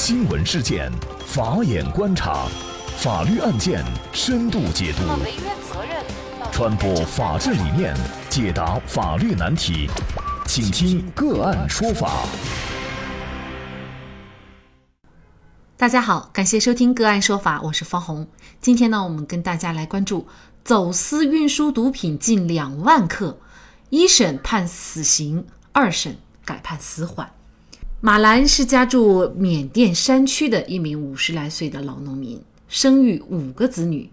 新闻事件，法眼观察，法律案件深度解读，传播法治理念，解答法律难题，请听个案说法。大家好，感谢收听个案说法，我是方红。今天呢，我们跟大家来关注走私运输毒品近两万克，一审判死刑，二审改判死缓。马兰是家住缅甸山区的一名五十来岁的老农民，生育五个子女，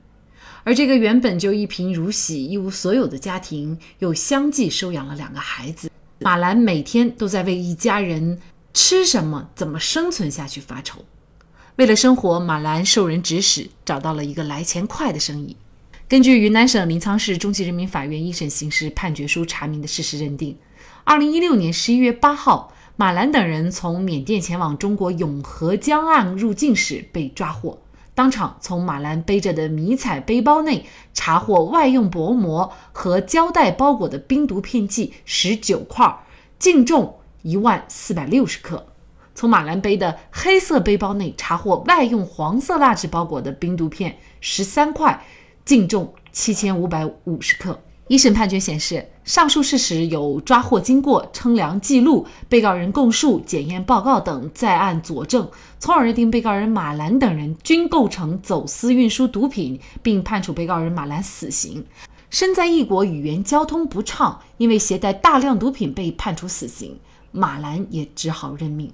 而这个原本就一贫如洗、一无所有的家庭，又相继收养了两个孩子。马兰每天都在为一家人吃什么、怎么生存下去发愁。为了生活，马兰受人指使，找到了一个来钱快的生意。根据云南省临沧市中级人民法院一审刑事判决书查明的事实认定，二零一六年十一月八号。马兰等人从缅甸前往中国永和江岸入境时被抓获，当场从马兰背着的迷彩背包内查获外用薄膜和胶带包裹的冰毒片剂十九块，净重一万四百六十克；从马兰背的黑色背包内查获外用黄色蜡纸包裹的冰毒片十三块，净重七千五百五十克。一审判决显示，上述事实有抓获经过、称量记录、被告人供述、检验报告等在案佐证，从而认定被告人马兰等人均构成走私运输毒品，并判处被告人马兰死刑。身在异国，语言交通不畅，因为携带大量毒品被判处死刑，马兰也只好认命。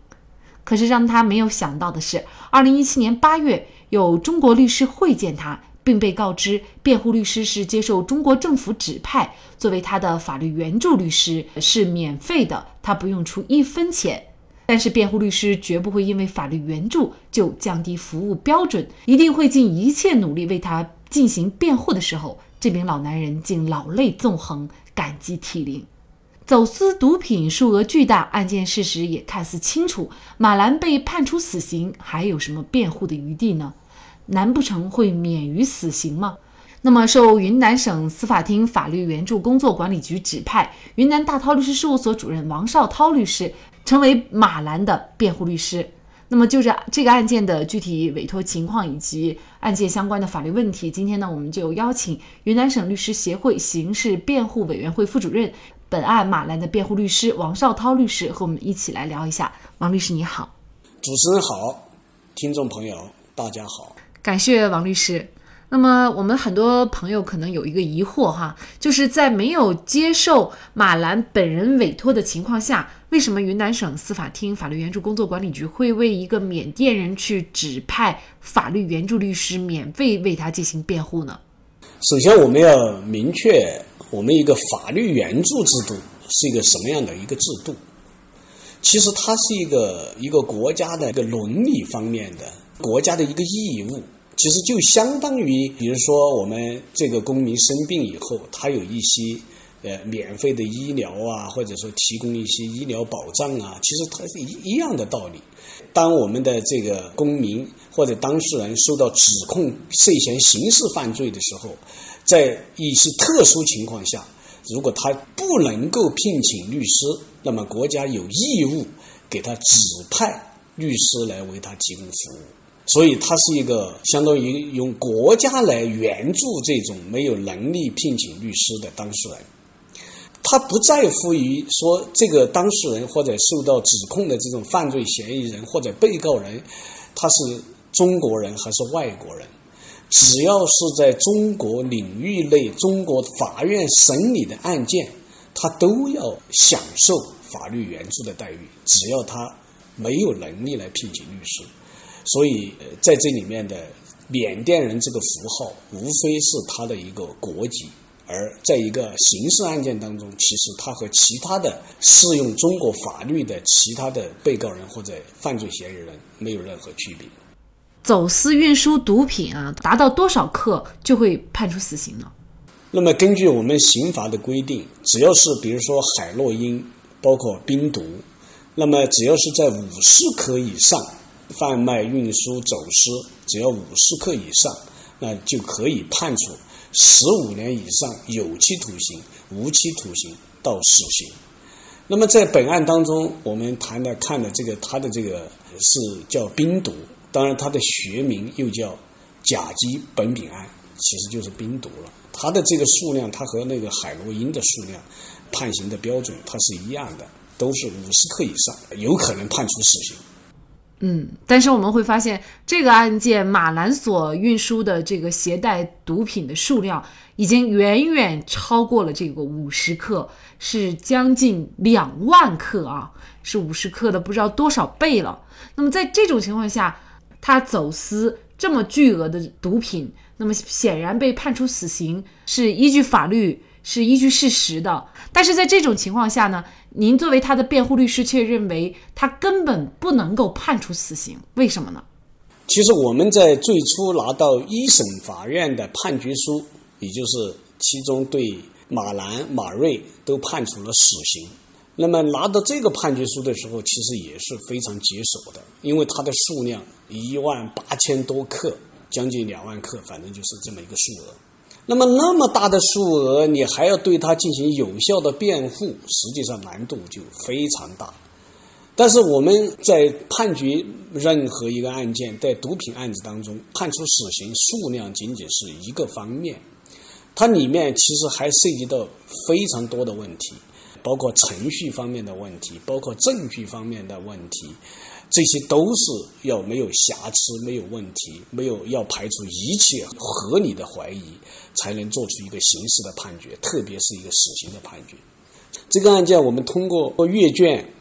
可是让他没有想到的是，二零一七年八月，有中国律师会见他。并被告知，辩护律师是接受中国政府指派，作为他的法律援助律师是免费的，他不用出一分钱。但是辩护律师绝不会因为法律援助就降低服务标准，一定会尽一切努力为他进行辩护的时候，这名老男人竟老泪纵横，感激涕零。走私毒品数额巨大，案件事实也看似清楚，马兰被判处死刑，还有什么辩护的余地呢？难不成会免于死刑吗？那么，受云南省司法厅法律援助工作管理局指派，云南大韬律师事务所主任王绍涛律师成为马兰的辩护律师。那么，就着这个案件的具体委托情况以及案件相关的法律问题，今天呢，我们就邀请云南省律师协会刑事辩护委员会副主任、本案马兰的辩护律师王绍涛律师和我们一起来聊一下。王律师，你好。主持人好，听众朋友大家好。感谢王律师。那么，我们很多朋友可能有一个疑惑哈，就是在没有接受马兰本人委托的情况下，为什么云南省司法厅法律援助工作管理局会为一个缅甸人去指派法律援助律师，免费为他进行辩护呢？首先，我们要明确，我们一个法律援助制度是一个什么样的一个制度。其实，它是一个一个国家的一个伦理方面的。国家的一个义务，其实就相当于，比如说我们这个公民生病以后，他有一些呃免费的医疗啊，或者说提供一些医疗保障啊，其实它是一一样的道理。当我们的这个公民或者当事人受到指控涉嫌刑事犯罪的时候，在一些特殊情况下，如果他不能够聘请律师，那么国家有义务给他指派律师来为他提供服务。所以，他是一个相当于用国家来援助这种没有能力聘请律师的当事人。他不在乎于说这个当事人或者受到指控的这种犯罪嫌疑人或者被告人，他是中国人还是外国人，只要是在中国领域内、中国法院审理的案件，他都要享受法律援助的待遇。只要他没有能力来聘请律师。所以，在这里面的缅甸人这个符号，无非是他的一个国籍；而在一个刑事案件当中，其实他和其他的适用中国法律的其他的被告人或者犯罪嫌疑人没有任何区别。走私运输毒品啊，达到多少克就会判处死刑呢？那么，根据我们刑法的规定，只要是比如说海洛因，包括冰毒，那么只要是在五十克以上。贩卖、运输、走私，只要五十克以上，那就可以判处十五年以上有期徒刑、无期徒刑到死刑。那么在本案当中，我们谈的看的这个他的这个是叫冰毒，当然他的学名又叫甲基苯丙胺，其实就是冰毒了。他的这个数量，他和那个海洛因的数量判刑的标准，它是一样的，都是五十克以上，有可能判处死刑。嗯，但是我们会发现，这个案件马兰所运输的这个携带毒品的数量，已经远远超过了这个五十克，是将近两万克啊，是五十克的不知道多少倍了。那么在这种情况下，他走私这么巨额的毒品，那么显然被判处死刑是依据法律。是依据事实的，但是在这种情况下呢，您作为他的辩护律师却认为他根本不能够判处死刑，为什么呢？其实我们在最初拿到一审法院的判决书，也就是其中对马兰、马瑞都判处了死刑。那么拿到这个判决书的时候，其实也是非常棘手的，因为它的数量一万八千多克，将近两万克，反正就是这么一个数额。那么那么大的数额，你还要对他进行有效的辩护，实际上难度就非常大。但是我们在判决任何一个案件，在毒品案子当中判处死刑，数量仅仅是一个方面，它里面其实还涉及到非常多的问题，包括程序方面的问题，包括证据方面的问题。这些都是要没有瑕疵、没有问题、没有要排除一切合理的怀疑，才能做出一个刑事的判决，特别是一个死刑的判决。这个案件我们通过阅卷、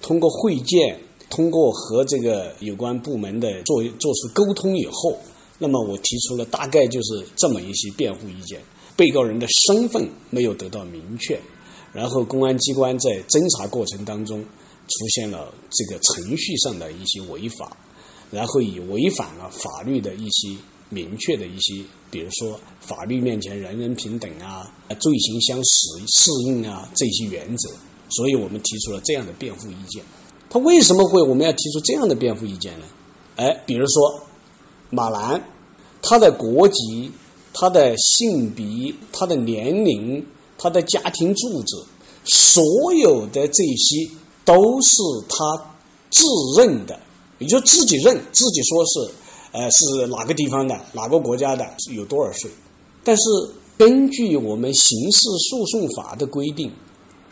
通过会见、通过和这个有关部门的做做出沟通以后，那么我提出了大概就是这么一些辩护意见：被告人的身份没有得到明确，然后公安机关在侦查过程当中。出现了这个程序上的一些违法，然后以违反了法律的一些明确的一些，比如说法律面前人人平等啊、罪行相适适应啊这些原则，所以我们提出了这样的辩护意见。他为什么会我们要提出这样的辩护意见呢？哎，比如说马兰，他的国籍、他的性别、他的年龄、他的家庭住址，所有的这些。都是他自认的，也就自己认自己说是，呃，是哪个地方的，哪个国家的，有多少岁。但是根据我们刑事诉讼法的规定，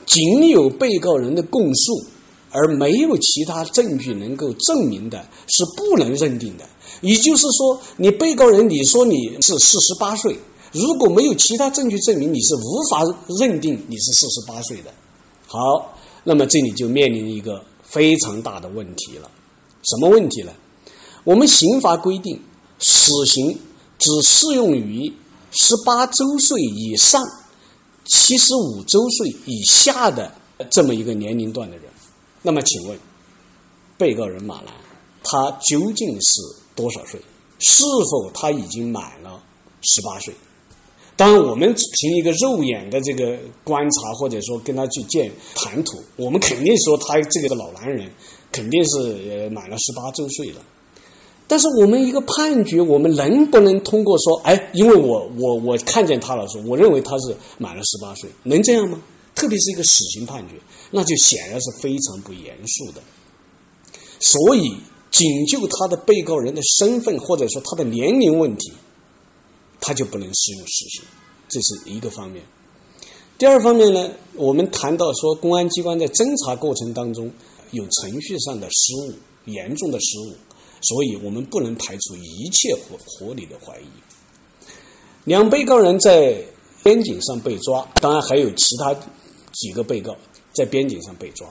仅有被告人的供述，而没有其他证据能够证明的，是不能认定的。也就是说，你被告人你说你是四十八岁，如果没有其他证据证明，你是无法认定你是四十八岁的。好。那么这里就面临一个非常大的问题了，什么问题呢？我们刑法规定，死刑只适用于十八周岁以上、七十五周岁以下的这么一个年龄段的人。那么请问，被告人马兰他究竟是多少岁？是否他已经满了十八岁？当然，我们凭一个肉眼的这个观察，或者说跟他去见谈吐，我们肯定说他这个老男人肯定是呃满了十八周岁了。但是我们一个判决，我们能不能通过说，哎，因为我我我看见他了，说我认为他是满了十八岁，能这样吗？特别是一个死刑判决，那就显然是非常不严肃的。所以，仅就他的被告人的身份，或者说他的年龄问题。他就不能适用死刑，这是一个方面。第二方面呢，我们谈到说，公安机关在侦查过程当中有程序上的失误，严重的失误，所以我们不能排除一切合合理的怀疑。两被告人在边境上被抓，当然还有其他几个被告在边境上被抓，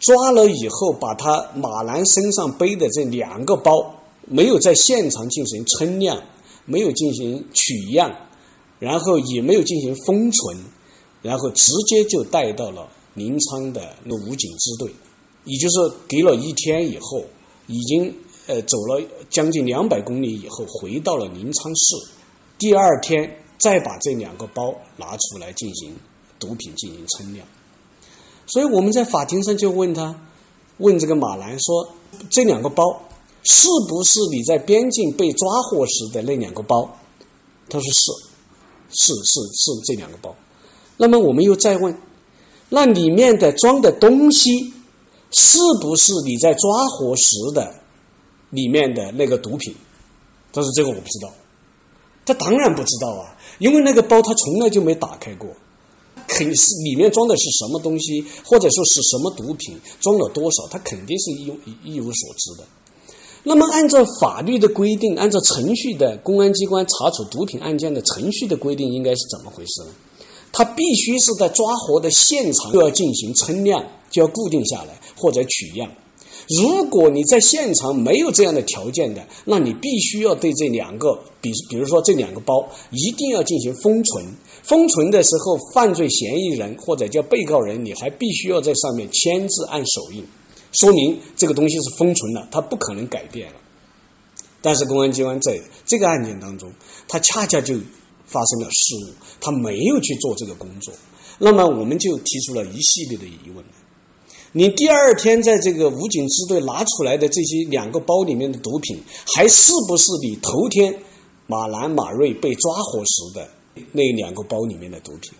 抓了以后，把他马兰身上背的这两个包没有在现场进行称量。没有进行取样，然后也没有进行封存，然后直接就带到了临沧的那武警支队，也就是隔了一天以后，已经呃走了将近两百公里以后，回到了临沧市，第二天再把这两个包拿出来进行毒品进行称量，所以我们在法庭上就问他，问这个马兰说这两个包。是不是你在边境被抓获时的那两个包？他说是，是是是这两个包。那么我们又再问，那里面的装的东西是不是你在抓获时的里面的那个毒品？但是这个我不知道，他当然不知道啊，因为那个包他从来就没打开过，肯是里面装的是什么东西，或者说是什么毒品，装了多少，他肯定是一一无所知的。那么，按照法律的规定，按照程序的公安机关查处毒品案件的程序的规定，应该是怎么回事呢？他必须是在抓获的现场就要进行称量，就要固定下来或者取样。如果你在现场没有这样的条件的，那你必须要对这两个，比比如说这两个包，一定要进行封存。封存的时候，犯罪嫌疑人或者叫被告人，你还必须要在上面签字按手印。说明这个东西是封存了，它不可能改变了。但是公安机关在这个案件当中，他恰恰就发生了失误，他没有去做这个工作。那么我们就提出了一系列的疑问：你第二天在这个武警支队拿出来的这些两个包里面的毒品，还是不是你头天马兰马瑞被抓获时的那两个包里面的毒品？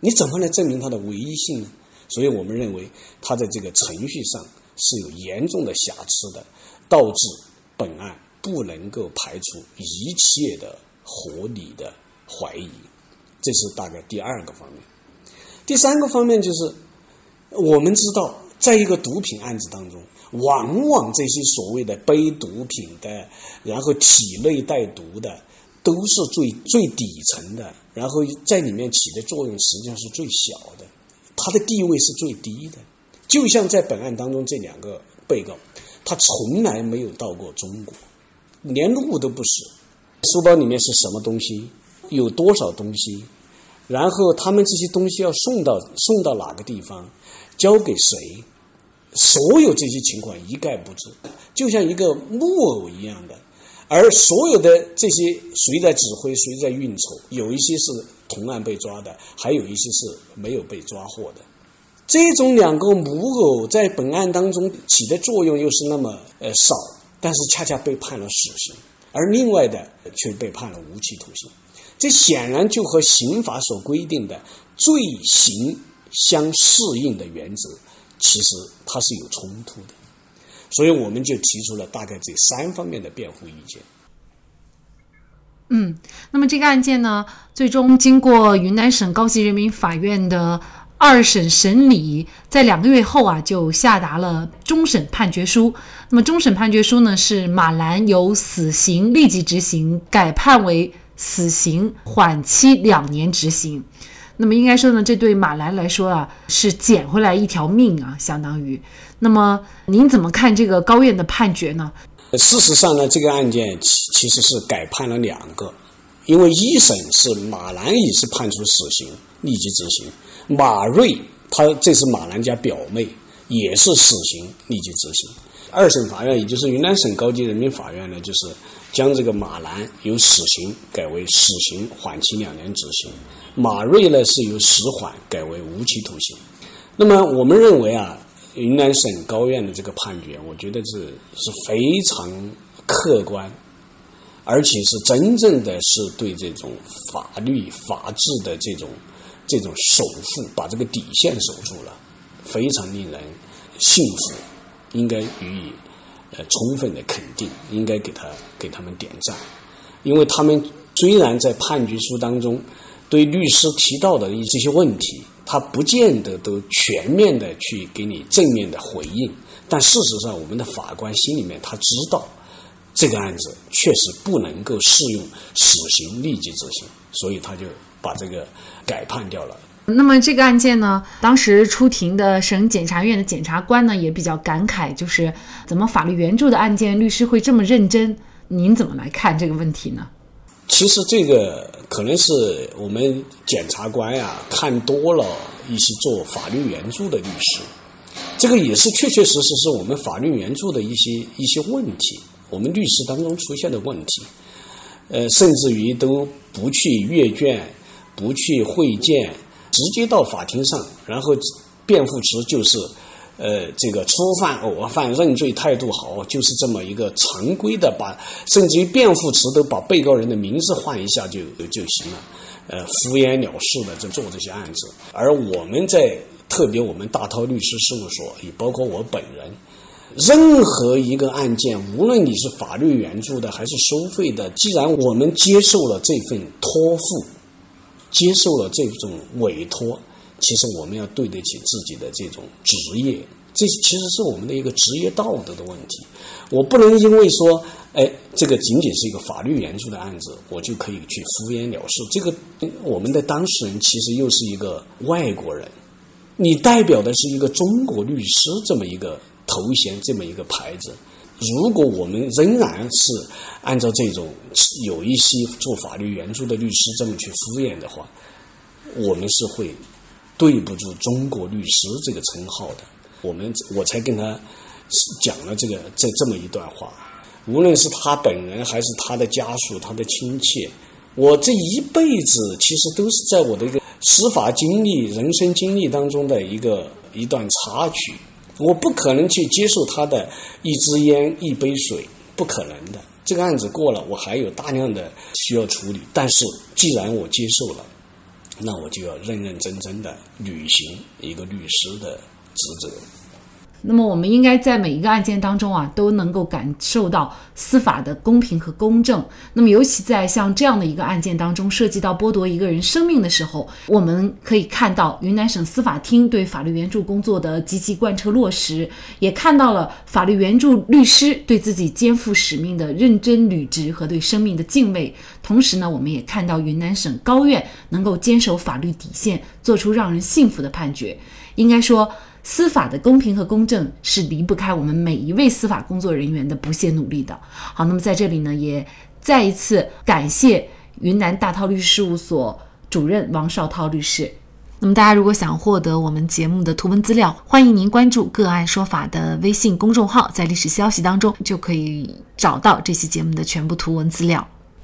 你怎么来证明它的唯一性呢？所以我们认为，他在这个程序上是有严重的瑕疵的，导致本案不能够排除一切的合理的怀疑。这是大概第二个方面。第三个方面就是，我们知道，在一个毒品案子当中，往往这些所谓的背毒品的，然后体内带毒的，都是最最底层的，然后在里面起的作用实际上是最小的。他的地位是最低的，就像在本案当中这两个被告，他从来没有到过中国，连路都不识。书包里面是什么东西？有多少东西？然后他们这些东西要送到送到哪个地方？交给谁？所有这些情况一概不知，就像一个木偶一样的。而所有的这些谁在指挥，谁在运筹？有一些是。同案被抓的，还有一些是没有被抓获的。这种两个母偶在本案当中起的作用又是那么呃少，但是恰恰被判了死刑，而另外的却被判了无期徒刑。这显然就和刑法所规定的罪刑相适应的原则，其实它是有冲突的。所以我们就提出了大概这三方面的辩护意见。嗯，那么这个案件呢，最终经过云南省高级人民法院的二审审理，在两个月后啊，就下达了终审判决书。那么终审判决书呢，是马兰由死刑立即执行改判为死刑缓期两年执行。那么应该说呢，这对马兰来说啊，是捡回来一条命啊，相当于。那么您怎么看这个高院的判决呢？事实上呢，这个案件其其实是改判了两个，因为一审是马兰也是判处死刑立即执行，马瑞他这是马兰家表妹也是死刑立即执行。二审法院也就是云南省高级人民法院呢，就是将这个马兰由死刑改为死刑缓期两年执行，马瑞呢是由死缓改为无期徒刑。那么我们认为啊。云南省高院的这个判决，我觉得是是非常客观，而且是真正的是对这种法律法治的这种这种守护，把这个底线守住了，非常令人信服，应该予以呃充分的肯定，应该给他给他们点赞，因为他们虽然在判决书当中对律师提到的这些问题。他不见得都全面的去给你正面的回应，但事实上，我们的法官心里面他知道，这个案子确实不能够适用死刑立即执行，所以他就把这个改判掉了。那么这个案件呢，当时出庭的省检察院的检察官呢也比较感慨，就是怎么法律援助的案件律师会这么认真？您怎么来看这个问题呢？其实这个可能是我们检察官呀看多了一些做法律援助的律师，这个也是确确实实是我们法律援助的一些一些问题，我们律师当中出现的问题，呃，甚至于都不去阅卷，不去会见，直接到法庭上，然后辩护词就是。呃，这个初犯、偶犯认罪态度好，就是这么一个常规的，把甚至于辩护词都把被告人的名字换一下就就行了，呃，敷衍了事的就做这些案子。而我们在特别我们大韬律师事务所，也包括我本人，任何一个案件，无论你是法律援助的还是收费的，既然我们接受了这份托付，接受了这种委托，其实我们要对得起自己的这种职业，这其实是我们的一个职业道德的问题。我不能因为说，哎，这个仅仅是一个法律援助的案子，我就可以去敷衍了事。这个我们的当事人其实又是一个外国人。你代表的是一个中国律师这么一个头衔，这么一个牌子。如果我们仍然是按照这种有一些做法律援助的律师这么去敷衍的话，我们是会对不住中国律师这个称号的。我们我才跟他讲了这个这这么一段话。无论是他本人还是他的家属、他的亲戚，我这一辈子其实都是在我的一个。司法经历、人生经历当中的一个一段插曲，我不可能去接受他的一支烟、一杯水，不可能的。这个案子过了，我还有大量的需要处理。但是，既然我接受了，那我就要认认真真的履行一个律师的职责。那么，我们应该在每一个案件当中啊，都能够感受到司法的公平和公正。那么，尤其在像这样的一个案件当中，涉及到剥夺一个人生命的时候，我们可以看到云南省司法厅对法律援助工作的积极贯彻落实，也看到了法律援助律师对自己肩负使命的认真履职和对生命的敬畏。同时呢，我们也看到云南省高院能够坚守法律底线，做出让人信服的判决。应该说。司法的公平和公正是离不开我们每一位司法工作人员的不懈努力的。好，那么在这里呢，也再一次感谢云南大韬律师事务所主任王绍涛律师。那么大家如果想获得我们节目的图文资料，欢迎您关注“个案说法”的微信公众号，在历史消息当中就可以找到这期节目的全部图文资料。